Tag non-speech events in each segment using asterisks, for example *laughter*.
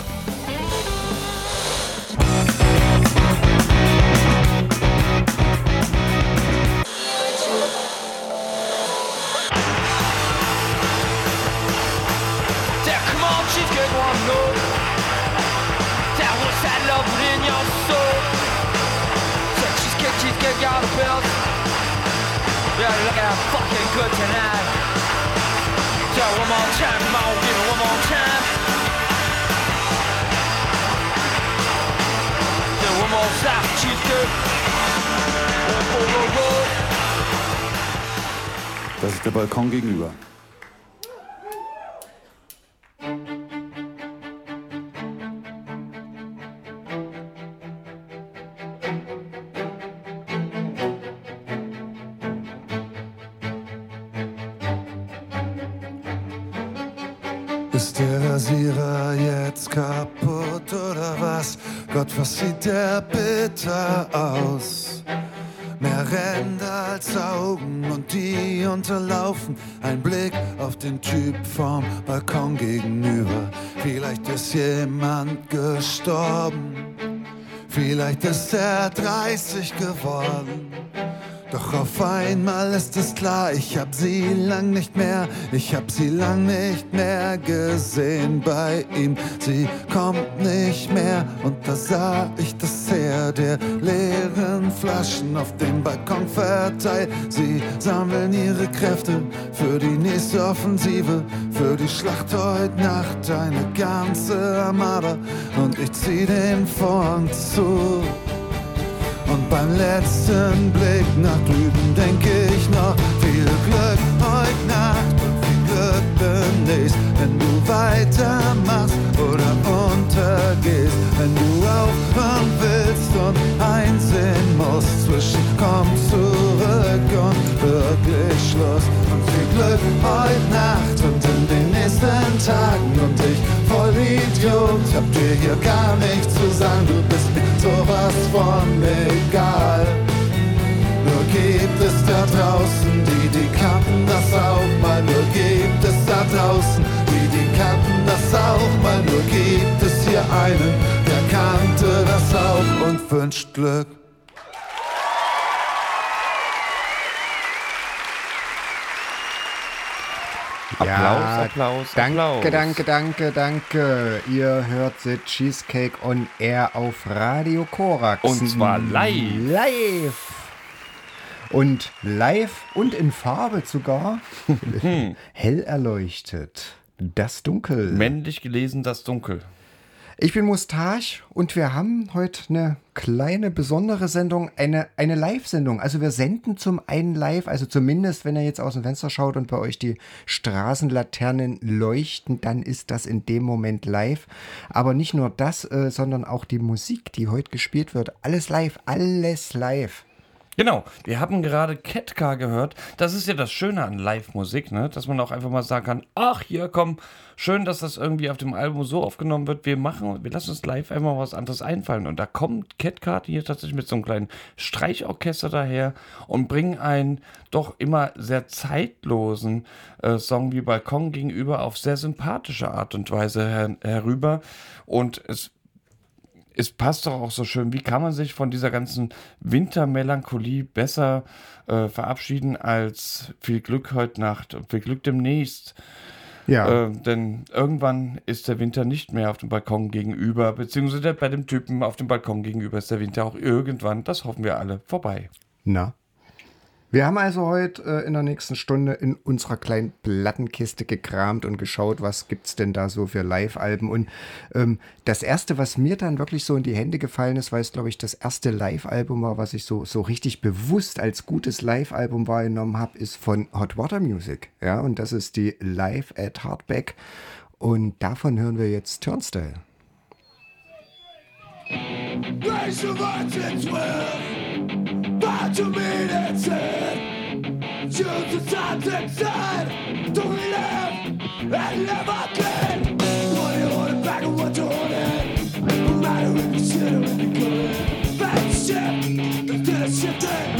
Das der Balkon gegenüber. Ist der Rasierer jetzt kaputt oder was? Gott, was sieht der bitter aus? 30 geworden. Doch auf einmal ist es klar, ich hab sie lang nicht mehr, ich hab sie lang nicht mehr gesehen bei ihm. Sie kommt nicht mehr und da sah ich das Heer der leeren Flaschen auf dem Balkon verteilt. Sie sammeln ihre Kräfte für die nächste Offensive, für die Schlacht heute Nacht, eine ganze Armada und ich zieh den Vorhang zu. Und beim letzten Blick nach drüben denke ich noch viel Glück heute Nacht und viel Glück demnächst, wenn du weitermachst oder untergehst, wenn du aufhören willst und einsehen musst zwischen komm zurück und wirklich Schluss. Und viel Glück heute Nacht und in den nächsten Tagen und ich voll Idiot, hab dir hier gar nichts zu sagen, du bist mir sowas von egal. Nur gibt es da draußen die, die kannten das auch mal. Nur gibt es da draußen die, die kannten das auch mal. Nur gibt es hier einen, der kannte das auch und wünscht Glück. Ja, Applaus, Danke, Applaus. danke, danke, danke. Ihr hört The Cheesecake on Air auf Radio Korax. Und zwar live. Live. Und live und in Farbe sogar. *laughs* Hell erleuchtet. Das Dunkel. Männlich gelesen, das Dunkel. Ich bin Mustache und wir haben heute eine kleine besondere Sendung, eine, eine Live-Sendung. Also wir senden zum einen live, also zumindest wenn ihr jetzt aus dem Fenster schaut und bei euch die Straßenlaternen leuchten, dann ist das in dem Moment live. Aber nicht nur das, äh, sondern auch die Musik, die heute gespielt wird. Alles live, alles live. Genau, wir haben gerade Ketka gehört. Das ist ja das Schöne an Live-Musik, ne? dass man auch einfach mal sagen kann, ach hier, komm, schön, dass das irgendwie auf dem Album so aufgenommen wird. Wir machen, wir lassen uns live einmal was anderes einfallen. Und da kommt Ketka hier tatsächlich mit so einem kleinen Streichorchester daher und bringen einen doch immer sehr zeitlosen äh, Song wie Balkon gegenüber auf sehr sympathische Art und Weise her herüber. Und es es passt doch auch so schön. Wie kann man sich von dieser ganzen Wintermelancholie besser äh, verabschieden als viel Glück heute Nacht und viel Glück demnächst? Ja. Äh, denn irgendwann ist der Winter nicht mehr auf dem Balkon gegenüber, beziehungsweise bei dem Typen auf dem Balkon gegenüber ist der Winter auch irgendwann, das hoffen wir alle, vorbei. Na. Wir haben also heute äh, in der nächsten Stunde in unserer kleinen Plattenkiste gekramt und geschaut, was gibt's denn da so für Live-Alben. Und ähm, das erste, was mir dann wirklich so in die Hände gefallen ist, weil es, glaube ich, das erste Live-Album war, was ich so, so richtig bewusst als gutes Live-Album wahrgenommen habe, ist von Hot Water Music. Ja, und das ist die Live at Hardback. Und davon hören wir jetzt Turnstile. Raise your voice and to meet its end Choose the sides inside Don't live and live again. What you it back and what you hold it. No matter if you shit or if you good to shit. Instead of shifting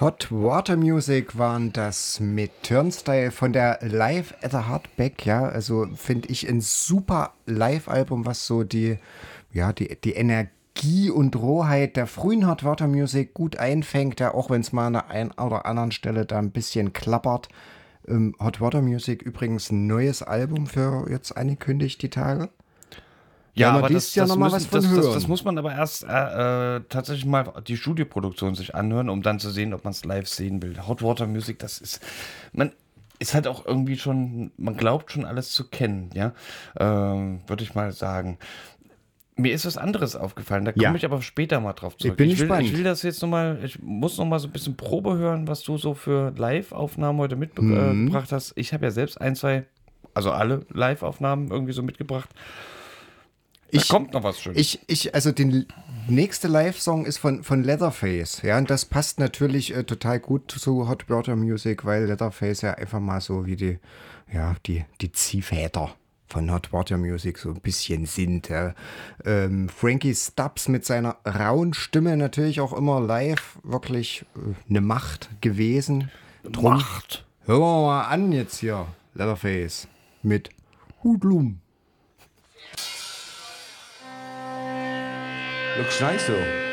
Hot Water Music waren das mit Turnstyle von der Live at the Hardback, ja, also finde ich ein super Live-Album, was so die, ja, die, die Energie und Rohheit der frühen Hot Water Music gut einfängt, ja, auch wenn es mal an der einen oder anderen Stelle da ein bisschen klappert. Ähm, Hot Water Music übrigens ein neues Album für jetzt angekündigt die Tage. Ja, aber das, Jahr das, müssen, was von das, das, das muss man aber erst äh, äh, tatsächlich mal die Studioproduktion sich anhören, um dann zu sehen, ob man es live sehen will. Hot Water Music, das ist, man ist halt auch irgendwie schon, man glaubt schon alles zu kennen, ja, ähm, würde ich mal sagen. Mir ist was anderes aufgefallen, da komme Ja. ich aber später mal drauf zurück. bin will, gespannt. ich will das jetzt nochmal, ich muss nochmal so ein bisschen Probe hören, was du so für Live-Aufnahmen heute Mhm. mitgebracht hast. Ich habe ja selbst ein, zwei, also alle Live-Aufnahmen irgendwie so mitgebracht. Da Ich- kommt noch was Schönes. Ich, ich, also der nächste Live-Song ist von, von Leatherface, ja, und das passt natürlich äh, total gut zu Hot Water Music, weil Leatherface ja einfach mal so wie die, ja, die, die Ziehväter von Hot Water Music so ein bisschen sind. Ja. Ähm, Frankie Stubbs mit seiner rauen Stimme natürlich auch immer live wirklich äh, eine Macht gewesen. Drum Macht. Hören wir mal an jetzt hier, Leatherface mit Hudlum. Looks nice though.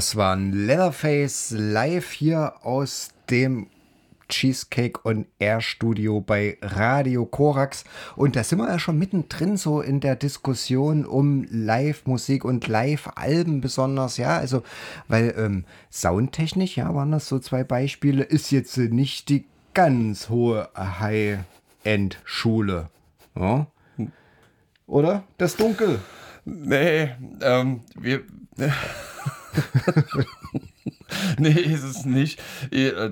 Das war ein Leatherface live hier aus dem Cheesecake on Air Studio bei Radio Korax. Und da sind wir ja schon mittendrin so in der Diskussion um Live-Musik und Live-Alben besonders. Ja, also, weil ähm, soundtechnisch, ja, waren das so zwei Beispiele, ist jetzt nicht die ganz hohe High-End-Schule. Ja? Oder? Das Dunkel. Nee, ähm, wir. *laughs* *laughs* nee, ist es nicht. Äh,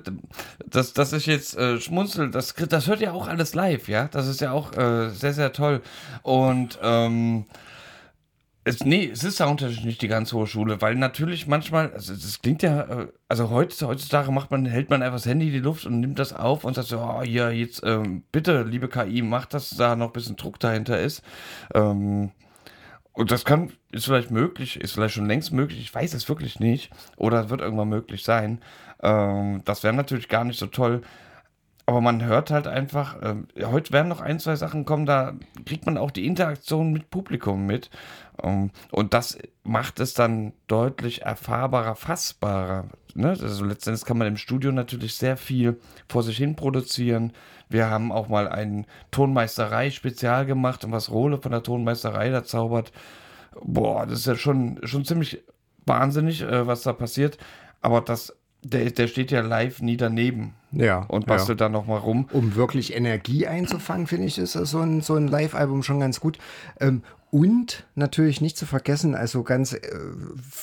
Das, das ist jetzt äh, Schmunzel, das, das hört ja auch alles live, ja. Das ist ja auch äh, sehr, sehr toll. Und ähm, es, nee, es ist soundtechnisch nicht die ganz hohe Schule, weil natürlich manchmal, also das klingt ja, äh, also heutzutage macht man, hält man einfach das Handy in die Luft und nimmt das auf und sagt so, oh, ja, jetzt ähm, bitte, liebe KI, mach, dass da noch ein bisschen Druck dahinter ist. Ähm, und das kann, ist vielleicht möglich, ist vielleicht schon längst möglich, ich weiß es wirklich nicht. Oder wird irgendwann möglich sein. Ähm, das wäre natürlich gar nicht so toll. Aber man hört halt einfach, ähm, heute werden noch ein, zwei Sachen kommen, da kriegt man auch die Interaktion mit Publikum mit. Ähm, und das macht es dann deutlich erfahrbarer, fassbarer. Ne? Also letztendlich kann man im Studio natürlich sehr viel vor sich hin produzieren. Wir haben auch mal ein Tonmeisterei-Spezial gemacht und was Rohle von der Tonmeisterei da zaubert. Boah, das ist ja schon, schon ziemlich wahnsinnig, äh, was da passiert. Aber das, der, der steht ja live nie daneben Ja. und bastelt da nochmal rum. um wirklich Energie einzufangen, finde ich, ist so ein, so ein Live-Album schon ganz gut. Ähm, und natürlich nicht zu vergessen, also ganz, äh,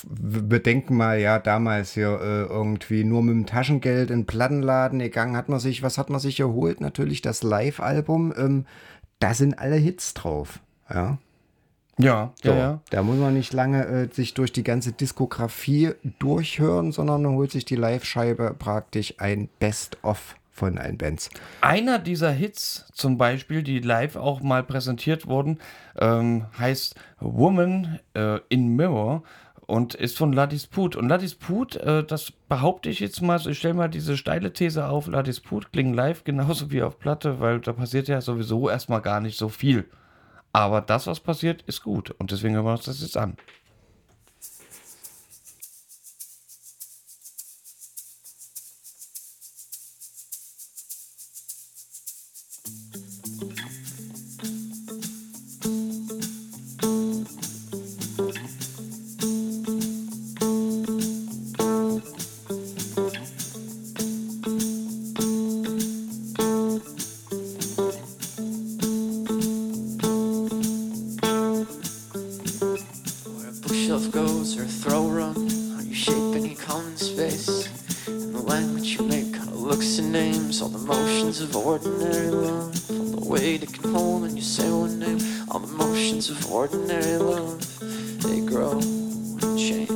wir bedenken mal, ja, damals hier äh, irgendwie nur mit dem Taschengeld in den Plattenladen gegangen, hat man sich, was hat man sich geholt? Natürlich das Live-Album, ähm, da sind alle Hits drauf, ja. Ja, So, ja, ja. Da muss man nicht lange äh, sich durch die ganze Diskografie durchhören, sondern man holt sich die Live-Scheibe praktisch ein Best-of von allen Bands. Einer dieser Hits zum Beispiel, die live auch mal präsentiert wurden, ähm, heißt Woman äh, in Mirror und ist von Ladisput. Und Ladisput, äh, das behaupte ich jetzt mal, ich stelle mal diese steile These auf, Ladisput klingen live genauso wie auf Platte, weil da passiert ja sowieso erstmal gar nicht so viel. Aber das, was passiert, ist gut. Und deswegen hören wir uns das jetzt an. Common space. And the language you make kind of looks and names all the motions of ordinary love. All the weight it can hold when you say one name. All the motions of ordinary love, they grow and change.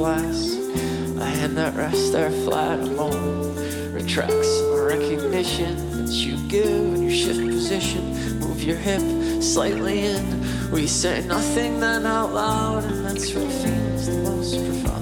Glass. A hand that rests there flat, a moment retracts a recognition that you give and you shift position. Move your hip slightly in. We say nothing then out loud, and that's what feels the most profound.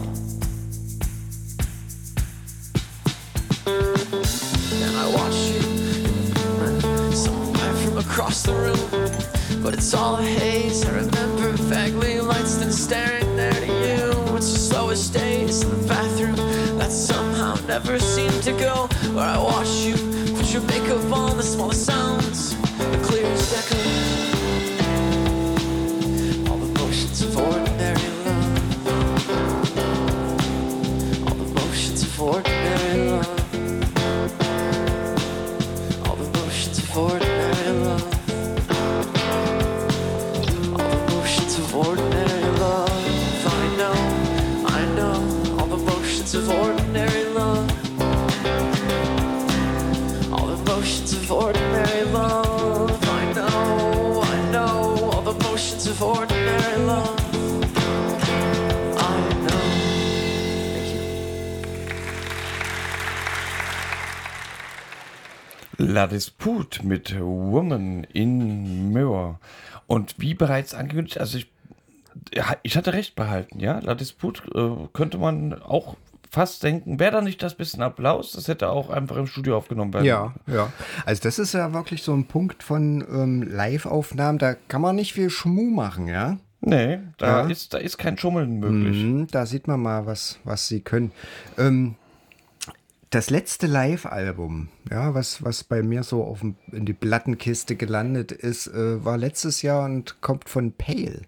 La Dispute mit Woman in Mirror. Und wie bereits angekündigt, also ich, ich hatte recht behalten, ja. La Dispute äh, könnte man auch fast denken, wäre da nicht das bisschen Applaus, das hätte auch einfach im Studio aufgenommen werden. Ja, ja. Also das ist ja wirklich so ein Punkt von ähm, Live-Aufnahmen, da kann man nicht viel Schmuh machen, ja. Nee, da, Ja. ist, da ist kein Schummeln möglich. Mhm, da sieht man mal, was, was sie können. Ähm, das letzte Live-Album, ja, was, was bei mir so auf in die Plattenkiste gelandet ist, äh, war letztes Jahr und kommt von Pale.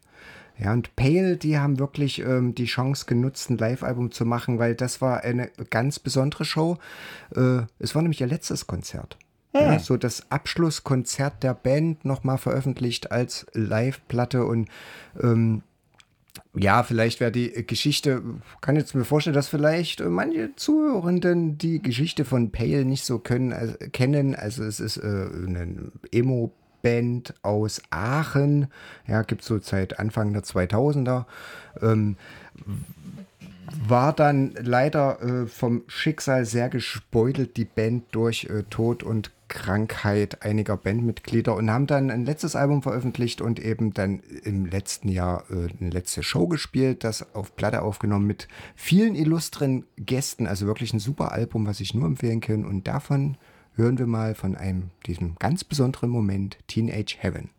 Ja, und Pale, die haben wirklich ähm, die Chance genutzt, ein Live-Album zu machen, weil das war eine ganz besondere Show. Äh, es war nämlich ihr letztes Konzert. Ja, so das Abschlusskonzert der Band nochmal veröffentlicht als Live-Platte und ähm, ja, vielleicht wäre die Geschichte, kann jetzt mir vorstellen, dass vielleicht äh, manche Zuhörenden die Geschichte von Pale nicht so können, also, kennen. Also es ist äh, eine Emo-Band aus Aachen, ja, gibt so seit Anfang der 2000er. Ähm, war dann leider äh, vom Schicksal sehr gespeutelt, die Band durch äh, Tod und Krankheit einiger Bandmitglieder und haben dann ein letztes Album veröffentlicht und eben dann im letzten Jahr äh, eine letzte Show gespielt, das auf Platte aufgenommen mit vielen illustren Gästen, also wirklich ein super Album, was ich nur empfehlen kann und davon hören wir mal von einem diesem ganz besonderen Moment Teenage Heaven.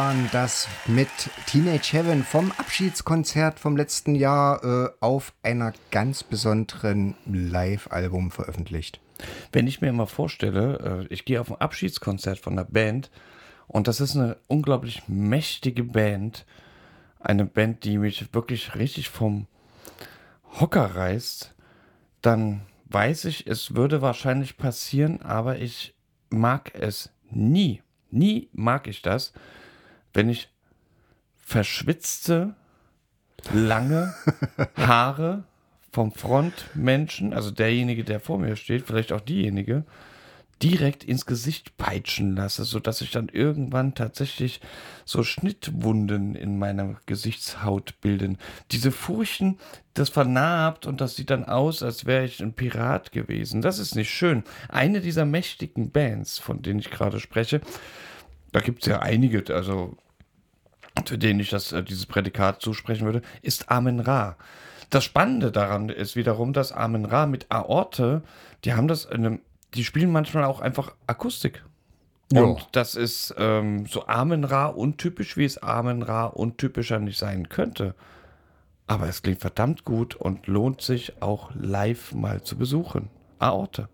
Waren das mit Teenage Heaven vom Abschiedskonzert vom letzten Jahr äh, auf einer ganz besonderen Live-Album veröffentlicht. Wenn ich mir immer vorstelle, äh, ich gehe auf ein Abschiedskonzert von einer Band und das ist eine unglaublich mächtige Band, eine Band, die mich wirklich richtig vom Hocker reißt, dann weiß ich, es würde wahrscheinlich passieren, aber ich mag es nie. Nie mag ich das, wenn ich verschwitzte, lange *laughs* Haare vom Frontmenschen, also derjenige, der vor mir steht, vielleicht auch diejenige, direkt ins Gesicht peitschen lasse, sodass ich dann irgendwann tatsächlich so Schnittwunden in meiner Gesichtshaut bilden. Diese Furchen, das vernarbt und das sieht dann aus, als wäre ich ein Pirat gewesen. Das ist nicht schön. Eine dieser mächtigen Bands, von denen ich gerade spreche, da gibt es ja einige, also für denen ich das, äh, dieses Prädikat zusprechen würde, ist Amen Ra. Das Spannende daran ist wiederum, dass Amen Ra mit Aorte, die haben das in einem die spielen manchmal auch einfach Akustik. Ja. Und das ist ähm, so Amen-Ra untypisch, wie es Amen-Ra untypischer nicht sein könnte. Aber es klingt verdammt gut und lohnt sich auch live mal zu besuchen. Aorte.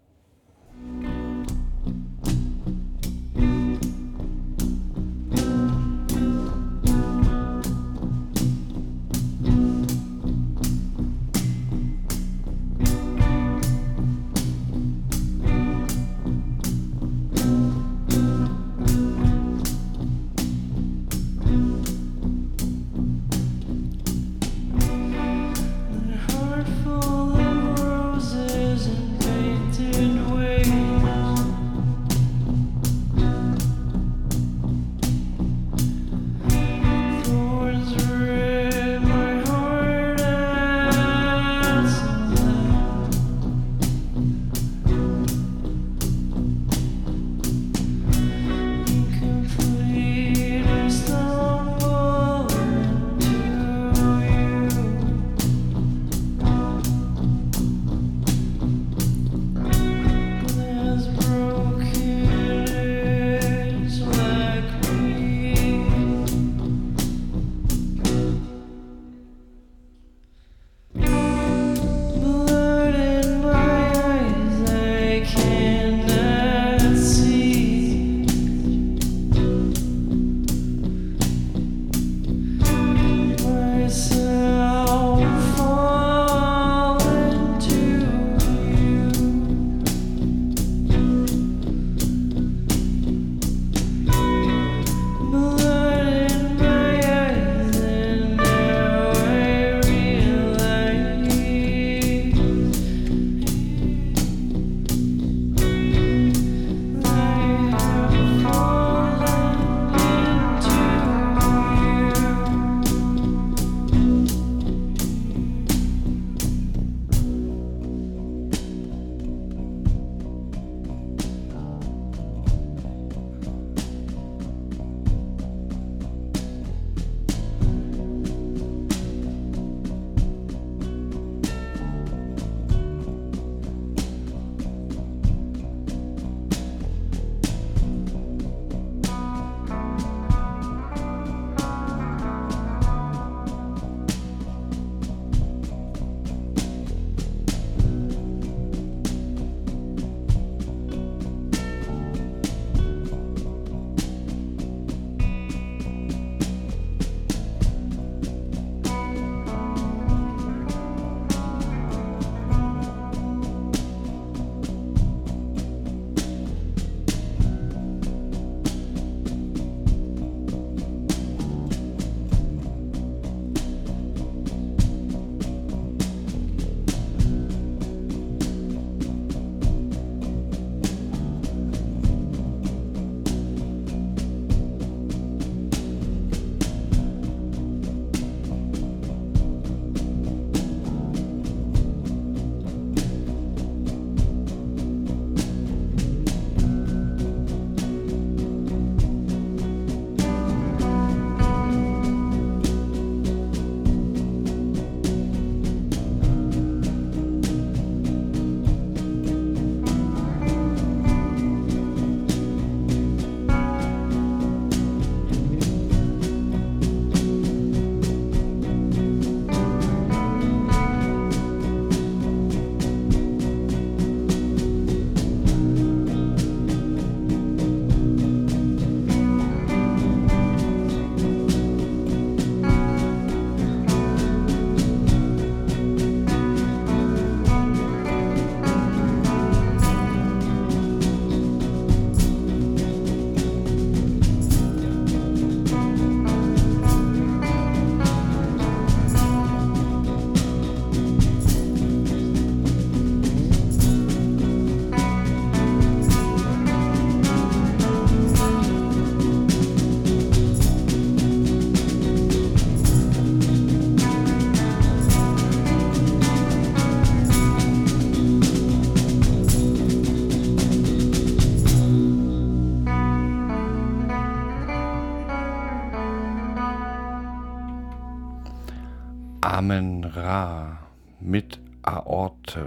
Ra mit Aorte.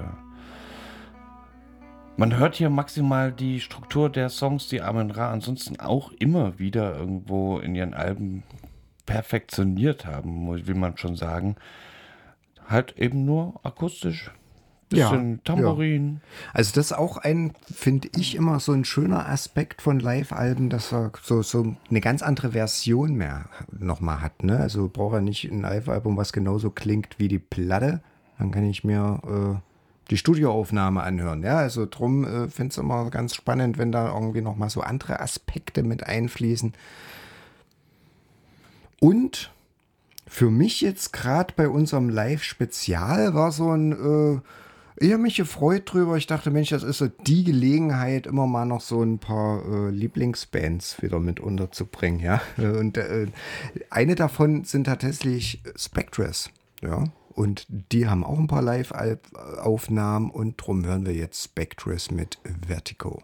Man hört hier maximal die Struktur der Songs, die Amen Ra ansonsten auch immer wieder irgendwo in ihren Alben perfektioniert haben, will man schon sagen. Halt eben nur akustisch. Bisschen Ja, Tambourin. Also das ist auch ein, finde ich, immer so ein schöner Aspekt von Live-Alben, dass er so, so eine ganz andere Version mehr nochmal hat. Ne? Also braucht er nicht ein Live-Album, was genauso klingt wie die Platte. Dann kann ich mir äh, die Studioaufnahme anhören. Ja, also drum äh, finde ich es immer ganz spannend, wenn da irgendwie nochmal so andere Aspekte mit einfließen. Und für mich jetzt gerade bei unserem Live-Spezial war so ein, äh, ich habe mich gefreut drüber. Ich dachte, Mensch, das ist so die Gelegenheit, immer mal noch so ein paar äh, Lieblingsbands wieder mit unterzubringen, ja. *laughs* Und äh, eine davon sind tatsächlich Spectres, ja. Und die haben auch ein paar Live-Aufnahmen und drum hören wir jetzt Spectres mit. Vertigo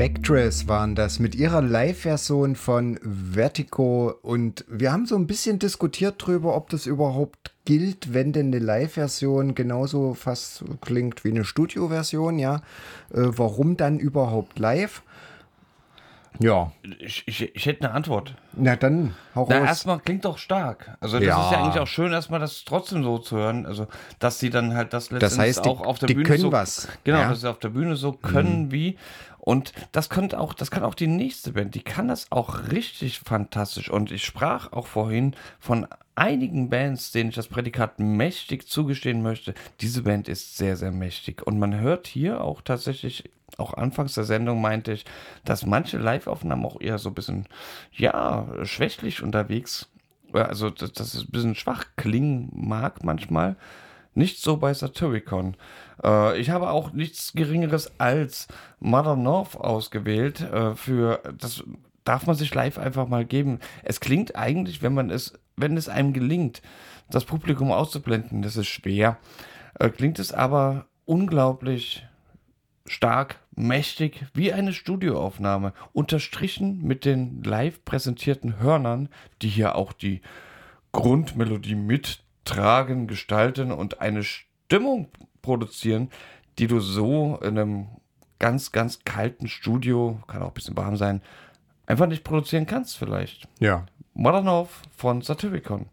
Spectres waren das mit ihrer Live-Version von Vertigo und wir haben so ein bisschen diskutiert drüber, ob das überhaupt gilt, wenn denn eine Live-Version genauso fast klingt wie eine Studio-Version, ja. Äh, warum dann überhaupt live? Ja, Ich, ich, ich hätte eine Antwort. na dann hau Na, raus. erstmal klingt doch stark. Also das Ja. ist ja eigentlich auch schön, erstmal das trotzdem so zu hören. Also, dass sie dann halt das letztendlich heißt, die- auch auf der die Bühne können so, was. Genau, Ja. Mhm. dass sie auf der Bühne so können wie. Und das könnte auch, das kann auch die nächste Band, die kann das auch richtig fantastisch. Und ich sprach auch vorhin von einigen Bands, denen ich das Prädikat mächtig zugestehen möchte. Diese Band ist sehr, sehr mächtig. Und man hört hier auch tatsächlich, auch anfangs der Sendung meinte ich, dass manche Live-Aufnahmen auch eher so ein bisschen, ja, schwächlich unterwegs ja, also dass es ein bisschen schwach klingen mag manchmal. Nicht so bei Satyricon. Äh, ich habe auch nichts Geringeres als Mother North ausgewählt. Äh, für das darf man sich live einfach mal geben. Es klingt eigentlich, wenn man es, wenn es einem gelingt, das Publikum auszublenden, das ist schwer. Äh, klingt es aber unglaublich stark, mächtig, wie eine Studioaufnahme, unterstrichen mit den live präsentierten Hörnern, die hier auch die Grundmelodie mittragen, gestalten und eine Stimmung produzieren, die du so in einem ganz, ganz kalten Studio, kann auch ein bisschen warm sein, einfach nicht produzieren kannst vielleicht. ja. Modern Off von Satyricon.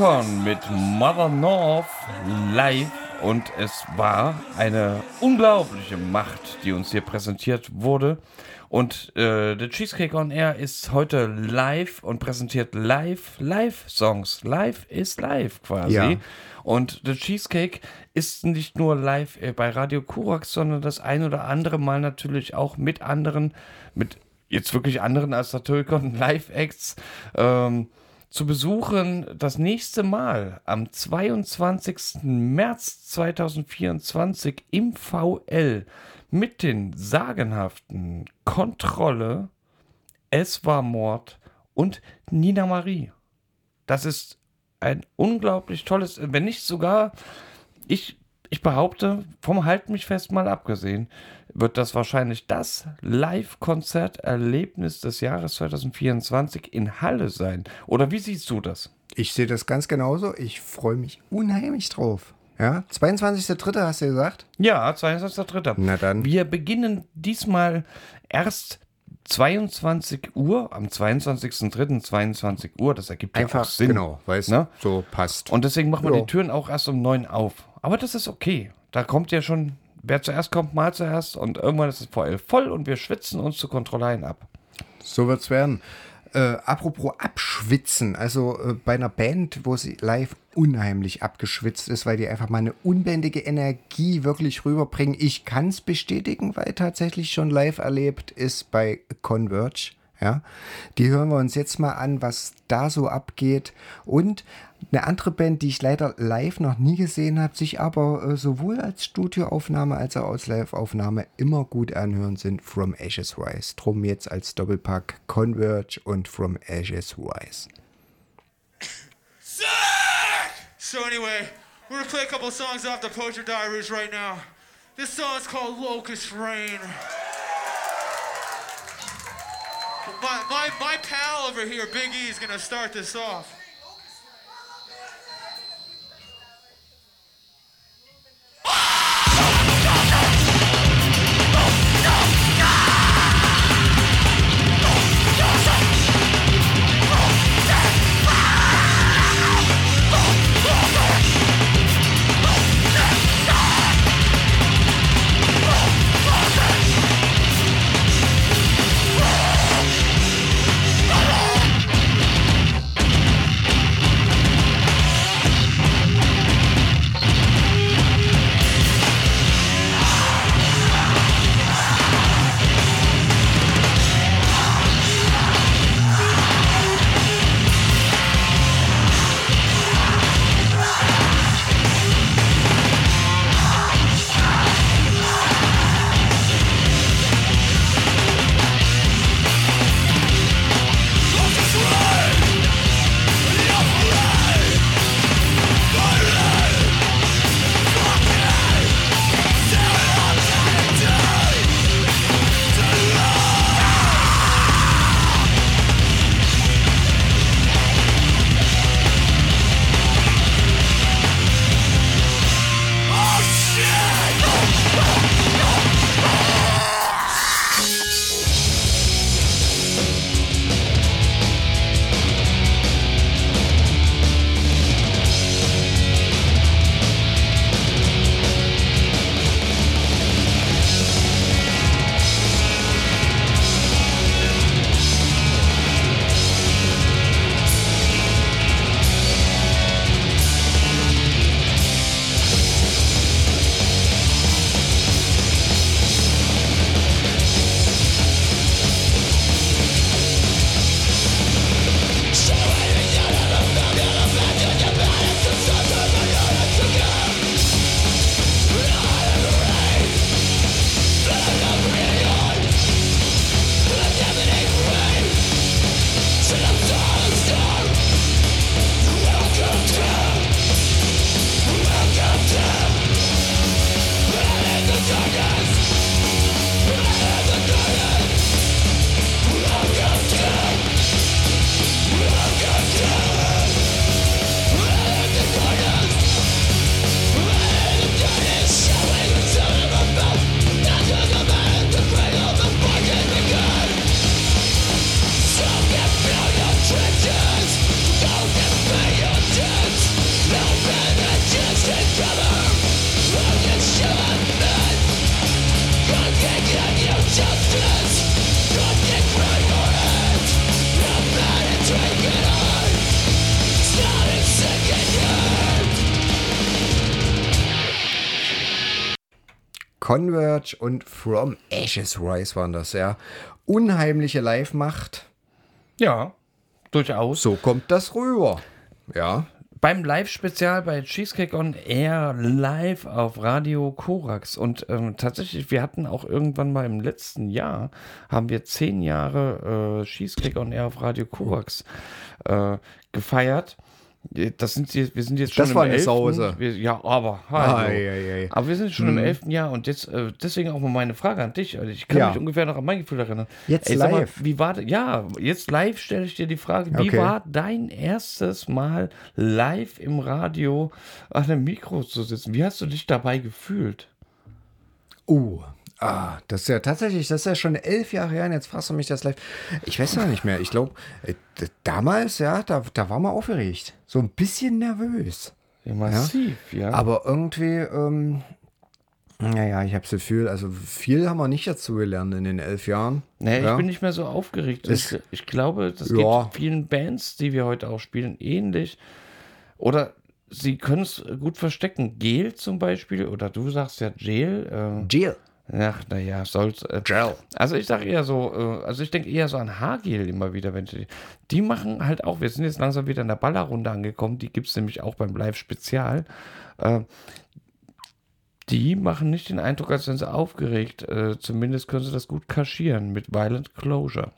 Turricon mit Mother North live und es war eine unglaubliche Macht, die uns hier präsentiert wurde. Und äh, der Cheesecake on Air ist heute live und präsentiert live, Live-Songs. Live ist live quasi. Ja. Und The Cheesecake ist nicht nur live äh, bei Radio Kurax, sondern das ein oder andere Mal natürlich auch mit anderen, mit jetzt wirklich anderen als der Turricon *laughs* Live-Acts. Ähm, zu besuchen das nächste Mal am 22. März 2024 im VL mit den sagenhaften Kontrolle, Es war Mord und Nina Marie. Das ist ein unglaublich tolles, wenn nicht sogar, ich, ich behaupte, vom Halt mich fest mal abgesehen, wird das wahrscheinlich das Live-Konzerterlebnis des Jahres 2024 in Halle sein. Oder wie siehst du das? Ich sehe das ganz genauso. Ich freue mich unheimlich drauf. Ja, 22.03. hast du gesagt? Ja, 22.03. Na dann. Wir beginnen diesmal erst 22 Uhr, am 22.03. 22 Uhr. Das ergibt ja Einfach, auch Sinn. genau, weil es Ne? so passt. Und deswegen machen wir Ja. die Türen auch erst um 9 auf. Aber das ist okay. Da kommt ja schon, wer zuerst kommt, mal zuerst. Und irgendwann ist das VL voll und wir schwitzen uns zu Kontrolleien ab. So wird's werden. Äh, apropos abschwitzen, also äh, bei einer Band, wo sie live unheimlich abgeschwitzt ist, weil die einfach mal eine unbändige Energie wirklich rüberbringen. Ich kann es bestätigen, weil tatsächlich schon live erlebt ist bei Converge. Ja, die hören wir uns jetzt mal an, was da so abgeht. Und eine andere Band, die ich leider live noch nie gesehen habe, sich aber äh, sowohl als Studioaufnahme als auch als Live-Aufnahme immer gut anhören, sind From Ashes Rise. Drum jetzt als Doppelpack Converge und From Ashes Rise. So anyway, we're gonna play a couple songs off the Poacher Diaries right now. This song is called Locust Rain. My, my, my pal over here, Big E, is gonna start this off. Converge und From Ashes Rise waren das, ja. Unheimliche Live-Macht. Ja, durchaus. So kommt das rüber. Ja. Beim Live-Spezial bei Cheesecake on Air live auf Radio Korax. Und ähm, tatsächlich, wir hatten auch irgendwann mal im letzten Jahr, haben wir zehn Jahre äh, Cheesecake on Air auf Radio Korax äh, gefeiert. Das sind jetzt, wir sind jetzt schon Das im war eine 11.. Sause. Wir, ja, aber hallo. Ei, ei, ei. Aber wir sind schon im elften Jahr und jetzt äh, deswegen auch mal meine Frage an dich. Also ich kann Ja. mich ungefähr noch an mein Gefühl erinnern. Jetzt mal, live. wie war? Ja, jetzt live stelle ich dir die Frage, wie Okay. war dein erstes Mal live im Radio an einem Mikro zu sitzen? Wie hast du dich dabei gefühlt? Uh, ah, das ist ja tatsächlich, das ist ja schon elf Jahre her und jetzt fragst du mich das live. Ich weiß ja nicht mehr. Ich glaube, damals, ja, da, da war man aufgeregt. So ein bisschen nervös. Ja, massiv, ja. Aber irgendwie, ähm, naja, ich habe das Gefühl, also viel haben wir nicht dazu gelernt in den elf Jahren. Nee, ja. ich bin nicht mehr so aufgeregt. Es- Ich, ich glaube, das Ja. geht vielen Bands, die wir heute auch spielen, ähnlich. Oder sie können es gut verstecken. Gel zum Beispiel, oder du sagst ja Gel. Äh, Jill. Ach, naja, soll's. Äh, Gel. Also ich sage eher so, äh, also ich denke eher so an Haargel immer wieder, wenn die, die machen halt auch, wir sind jetzt langsam wieder in der Ballerrunde angekommen, die gibt es nämlich auch beim Live-Spezial. Äh, die machen nicht den Eindruck, als wären sie aufgeregt. Äh, zumindest können sie das gut kaschieren mit Violent Closure.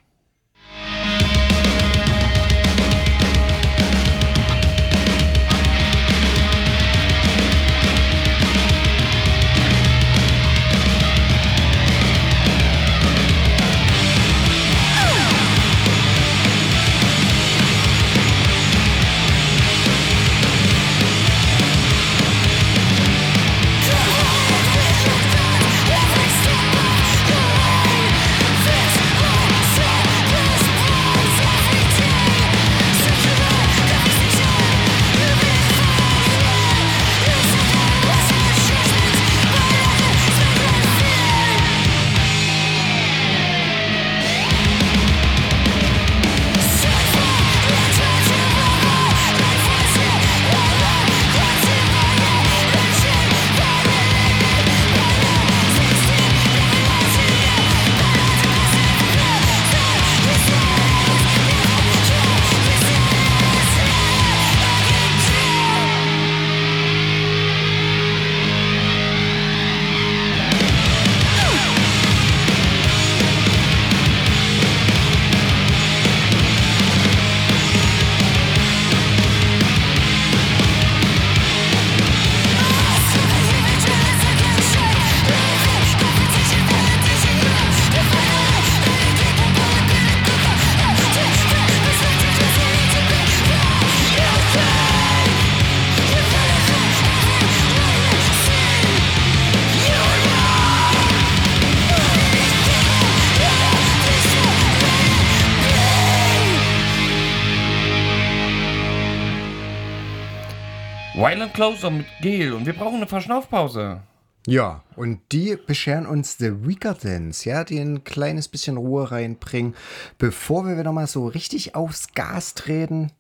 Closure mit Gel und wir brauchen eine Verschnaufpause. Ja, und die bescheren uns The Rickertons, ja, die ein kleines bisschen Ruhe reinbringen, bevor wir wieder mal so richtig aufs Gas treten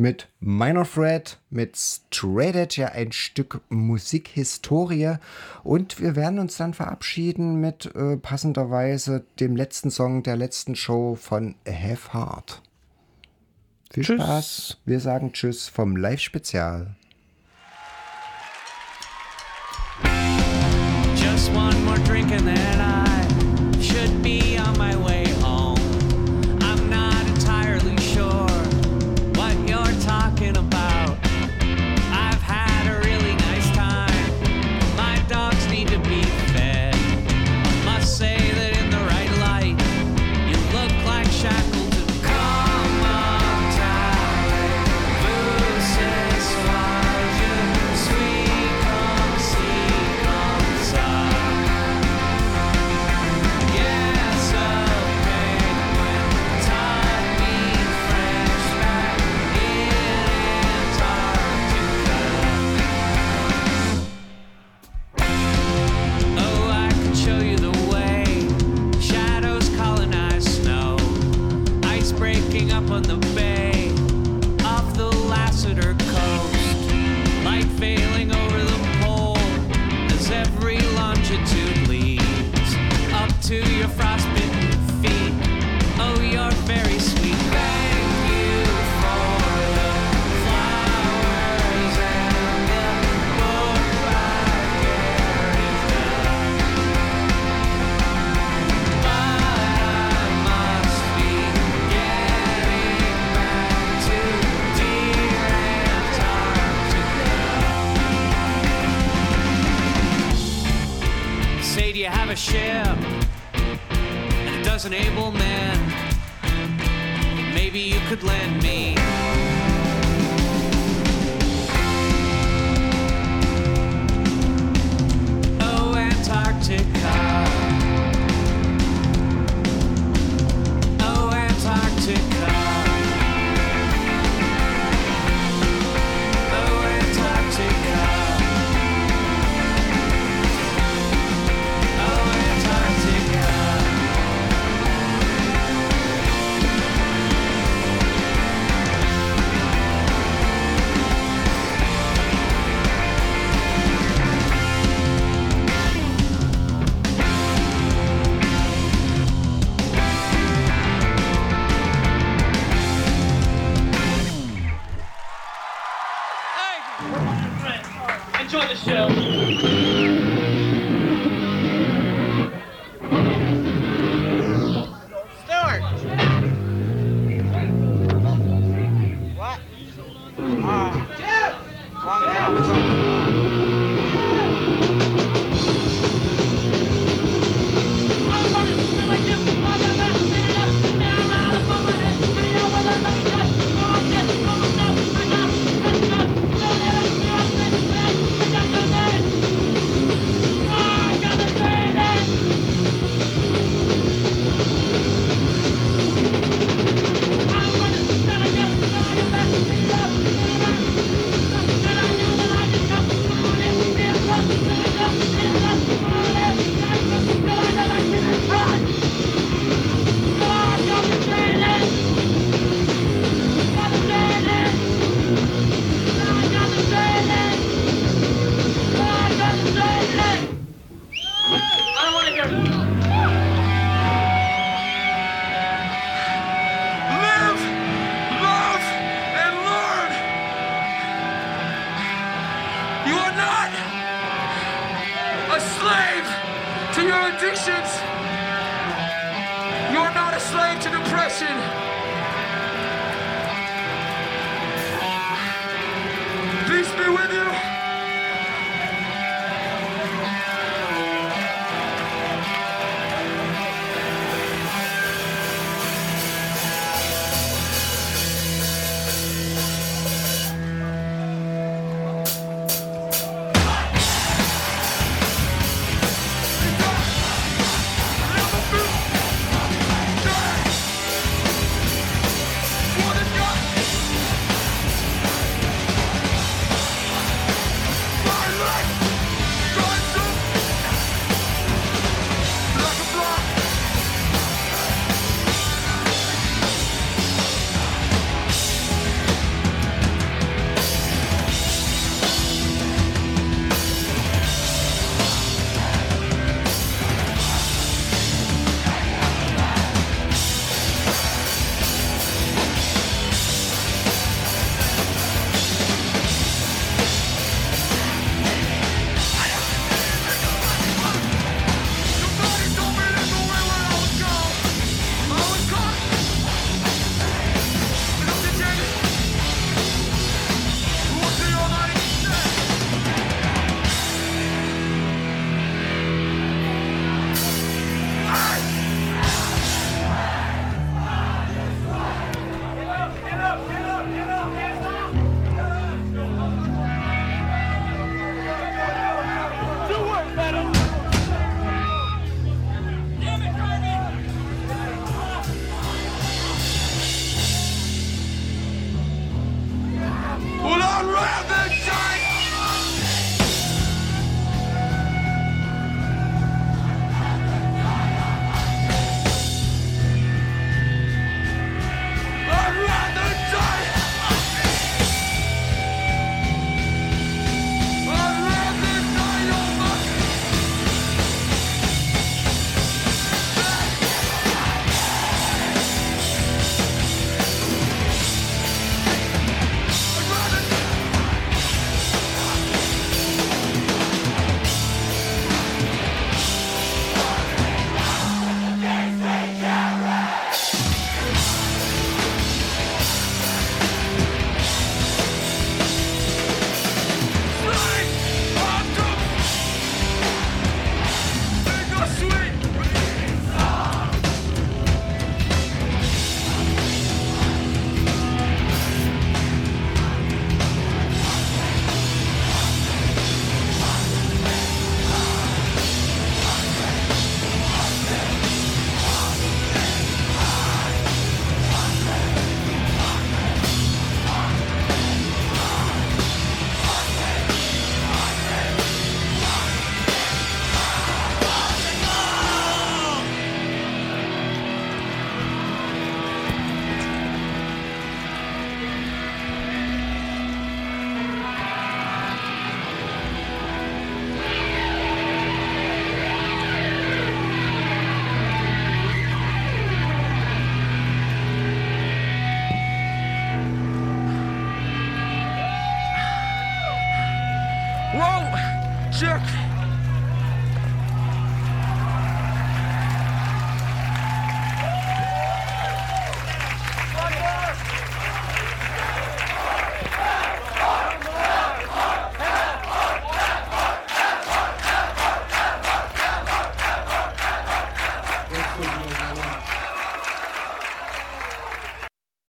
mit Minor Threat, mit Straight Edge, ja, ein Stück Musikhistorie. Und wir werden uns dann verabschieden mit äh, passenderweise dem letzten Song der letzten Show von Have Heart. Viel Tschüss. Spaß. Wir sagen Tschüss vom Live-Spezial. Just one more drink and then I should be on my